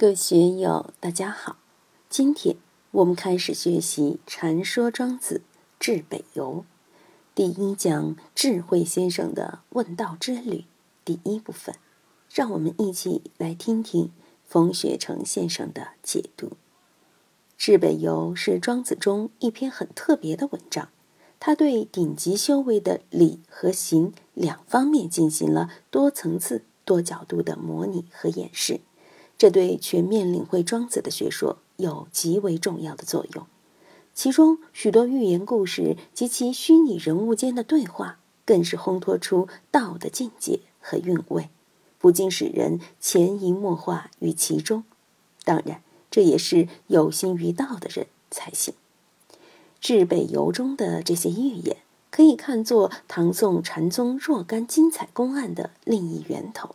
各位学友，大家好！今天我们开始学习《传说庄子至北游》第一讲“智慧先生的问道之旅”第一部分，让我们一起来听听冯学成先生的解读。《至北游》是庄子中一篇很特别的文章，他对顶级修为的理和行两方面进行了多层次、多角度的模拟和演示。这对全面领会庄子的学说有极为重要的作用。其中许多寓言故事及其虚拟人物间的对话，更是烘托出道的境界和韵味，不禁使人潜移默化于其中。当然，这也是有心于道的人才行。至北游中的这些寓言，可以看作唐宋禅宗若干精彩公案的另一源头。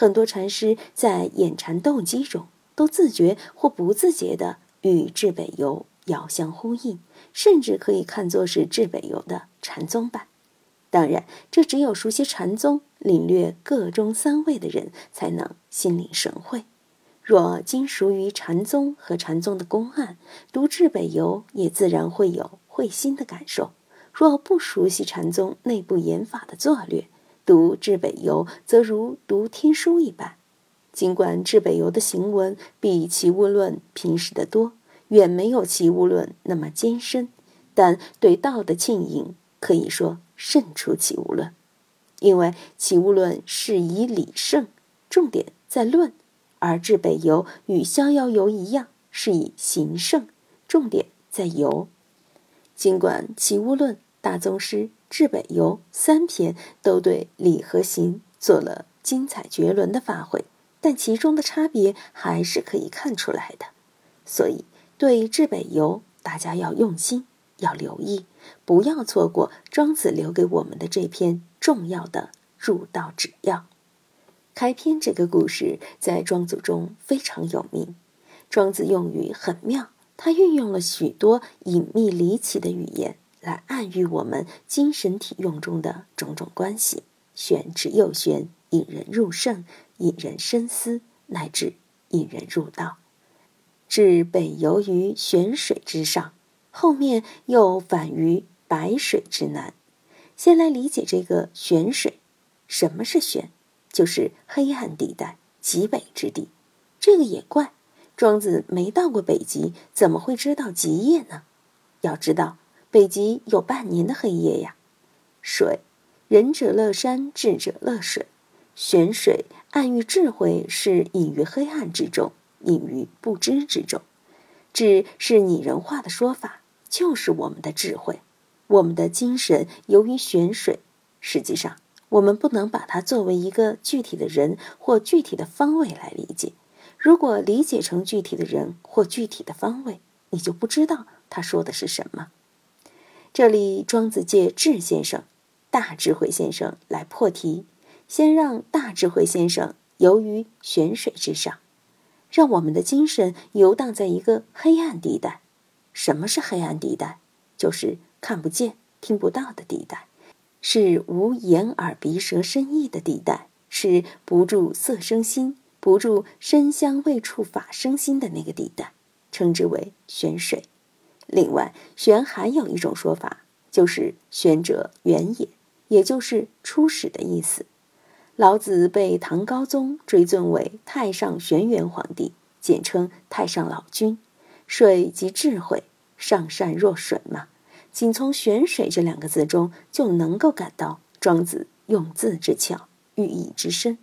很多禅师在演禅斗机中，都自觉或不自觉地与至北游遥相呼应，甚至可以看作是至北游的禅宗版。当然，这只有熟悉禅宗、领略各中三味的人才能心领神会。若精熟于禅宗和禅宗的公案，读至北游也自然会有会心的感受。若不熟悉禅宗内部演法的作略，读《至北游》则如读天书一般，尽管《至北游》的行文比《齐物论》平实得多，远没有《齐物论》那么艰深，但对道的庆迎可以说胜出《齐物论》，因为《齐物论》是以理胜，重点在论；而《至北游》与《逍遥游》一样，是以行胜，重点在游。尽管《齐物论》大宗师。至北游三篇都对理和行做了精彩绝伦的发挥，但其中的差别还是可以看出来的。所以，对至北游，大家要用心，要留意，不要错过庄子留给我们的这篇重要的入道指要。开篇这个故事在庄子中非常有名，庄子用语很妙，他运用了许多隐秘离奇的语言。来暗喻我们精神体用中的种种关系，玄之又玄，引人入胜，引人深思，乃至引人入道。至北游于玄水之上，后面又反于白水之南。先来理解这个玄水，什么是玄？就是黑暗地带，极北之地。这个也怪，庄子没到过北极，怎么会知道极夜呢？要知道。北极有半年的黑夜呀。水，仁者乐山，智者乐水。玄水暗喻智慧是隐于黑暗之中，隐于不知之中。智是拟人化的说法，就是我们的智慧。我们的精神由于玄水，实际上我们不能把它作为一个具体的人或具体的方位来理解。如果理解成具体的人或具体的方位，你就不知道他说的是什么。这里，庄子借智先生、大智慧先生来破题，先让大智慧先生游于玄水之上，让我们的精神游荡在一个黑暗地带。什么是黑暗地带？就是看不见、听不到的地带，是无眼耳鼻舌身意的地带，是不住色生心、不住身香味触法生心的那个地带，称之为玄水。另外，玄还有一种说法，就是玄者远也，也就是初始的意思。老子被唐高宗追尊为太上玄元皇帝，简称太上老君。水即智慧，上善若水嘛。仅从玄水这两个字中，就能够感到庄子用字之巧，寓意之深。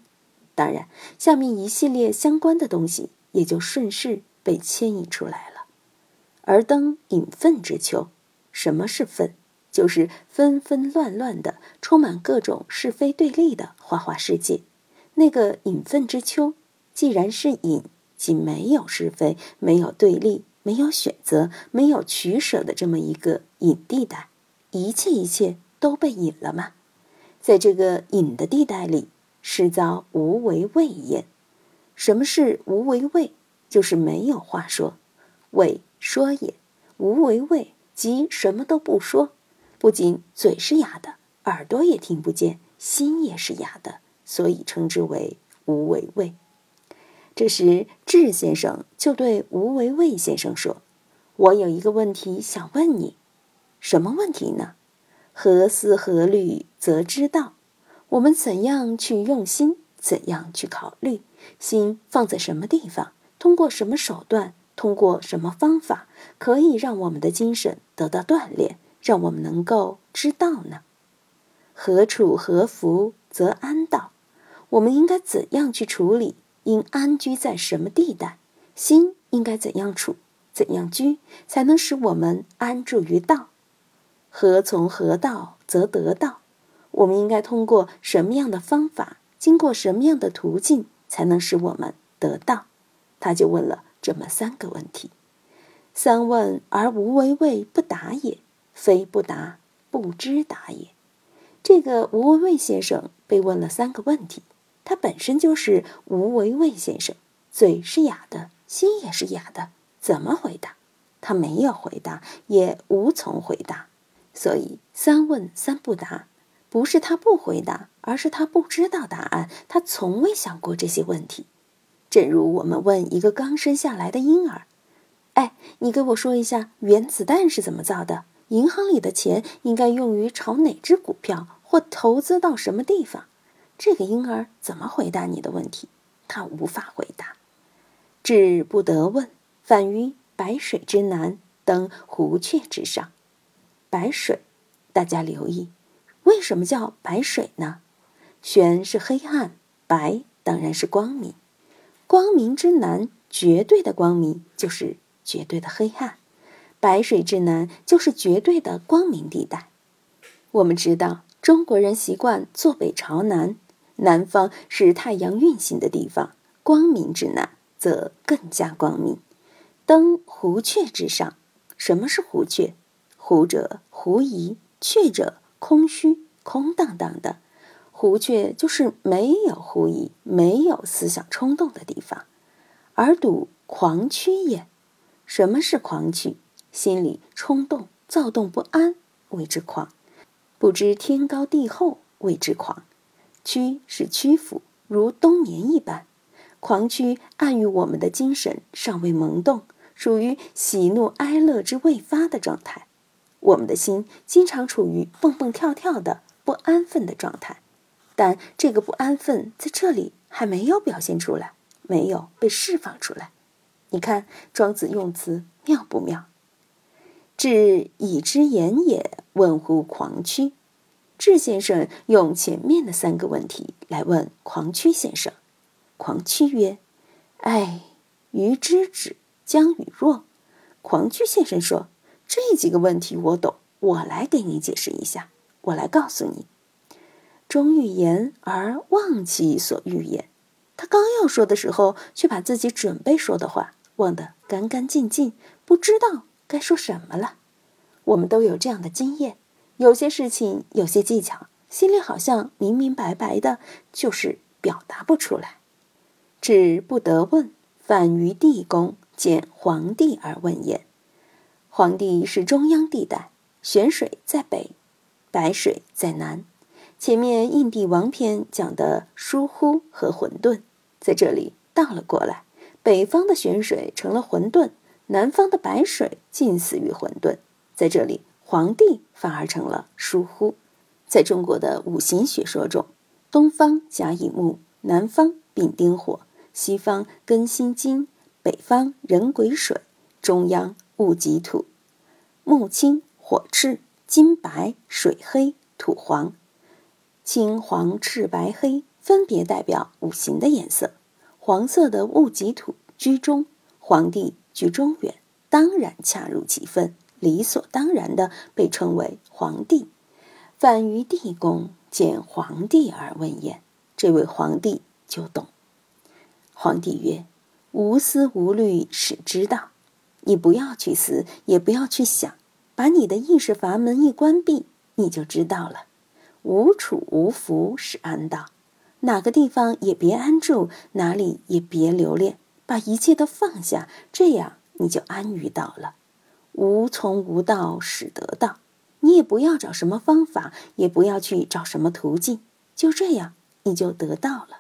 当然，下面一系列相关的东西也就顺势被牵引出来了。而登隐愤之秋，什么是愤？就是纷纷乱乱的、充满各种是非对立的花花世界。那个隐愤之秋，既然是隐，即没有是非、没有对立、没有选择、没有取舍的这么一个隐地带，一切一切都被隐了吗？在这个隐的地带里，是遭无为畏焉。什么是无为畏？就是没有话说，畏。说也，无为谓，即什么都不说，不仅嘴是哑的，耳朵也听不见，心也是哑的，所以称之为无为谓。这时，智先生就对吴为卫先生说：“我有一个问题想问你，什么问题呢？何思何虑则知道？我们怎样去用心？怎样去考虑？心放在什么地方？通过什么手段？通过什么方法，可以让我们的精神得到锻炼，让我们能够知道呢？何处何福则安道？我们应该怎样去处理？”应安居在什么地带？心应该怎样处？怎样居，才能使我们安住于道？何从何道则得道？我们应该通过什么样的方法，经过什么样的途径，才能使我们得道？他就问了这么三个问题。三问而无为谓不答也，非不答，不知答也。这个吴为卫先生被问了三个问题。他本身就是吴为卫先生，嘴是哑的，心也是哑的，怎么回答？他没有回答，也无从回答。所以三问三不答，不是他不回答，而是他不知道答案。他从未想过这些问题。正如我们问一个刚生下来的婴儿：“哎，你给我说一下原子弹是怎么造的？银行里的钱应该用于炒哪只股票，或投资到什么地方？”这个婴儿怎么回答你的问题？他无法回答。智不得问，反于白水之南，登湖雀之上。白水，大家留意，为什么叫白水呢？玄是黑暗，白当然是光明。光明之南，绝对的光明就是绝对的黑暗；白水之南，就是绝对的光明地带。我们知道，中国人习惯坐北朝南。南方是太阳运行的地方，光明之南则更加光明。登湖阙之上，什么是湖阙？湖者狐疑，阙者空虚、空荡荡的。湖阙就是没有狐疑、没有思想冲动的地方。而睹狂曲也。什么是狂曲？心里冲动、躁动不安，谓之狂；不知天高地厚，谓之狂。屈是屈服，如冬眠一般。狂屈暗喻我们的精神尚未萌动，属于喜怒哀乐之未发的状态。我们的心经常处于蹦蹦跳跳的不安分的状态，但这个不安分在这里还没有表现出来，没有被释放出来。你看庄子用词妙不妙？至已之言也，问乎狂屈？智先生用前面的三个问题来问狂曲先生。狂曲曰：“哎，愚之止，将与若？”狂曲先生说：“这几个问题我懂，我来给你解释一下。我来告诉你：终欲言而忘其所欲言。他刚要说的时候，却把自己准备说的话忘得干干净净，不知道该说什么了。我们都有这样的经验。”有些事情，有些技巧，心里好像明明白白的，就是表达不出来。只不得问，反于地宫见皇帝而问焉。皇帝是中央地带，玄水在北，白水在南。前面《印帝王篇》讲的疏忽和混沌，在这里倒了过来，北方的玄水成了混沌，南方的白水近似于混沌，在这里。皇帝反而成了疏忽。在中国的五行学说中，东方甲乙木，南方丙丁火，西方庚辛金，北方壬癸水，中央戊己土。木青、火赤、金白、水黑、土黄。青、黄、赤、白、黑分别代表五行的颜色。黄色的戊己土居中，皇帝居中原，当然恰如其分。理所当然的被称为皇帝，反于地宫见皇帝而问焉，这位皇帝就懂。皇帝曰：“无思无虑，使知道。你不要去思，也不要去想，把你的意识阀门一关闭，你就知道了。无处无福，是安道。哪个地方也别安住，哪里也别留恋，把一切都放下，这样你就安于道了。”无从无道始得道，你也不要找什么方法，也不要去找什么途径，就这样你就得到了。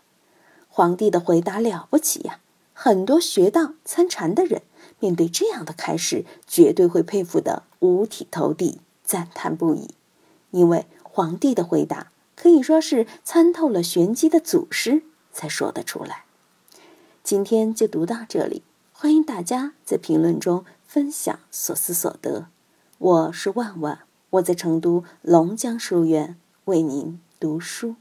皇帝的回答了不起呀！很多学道参禅的人面对这样的开示，绝对会佩服得五体投地，赞叹不已。因为皇帝的回答可以说是参透了玄机的祖师才说得出来。今天就读到这里，欢迎大家在评论中分享所思所得。我是万万，我在成都龙江书院为您读书。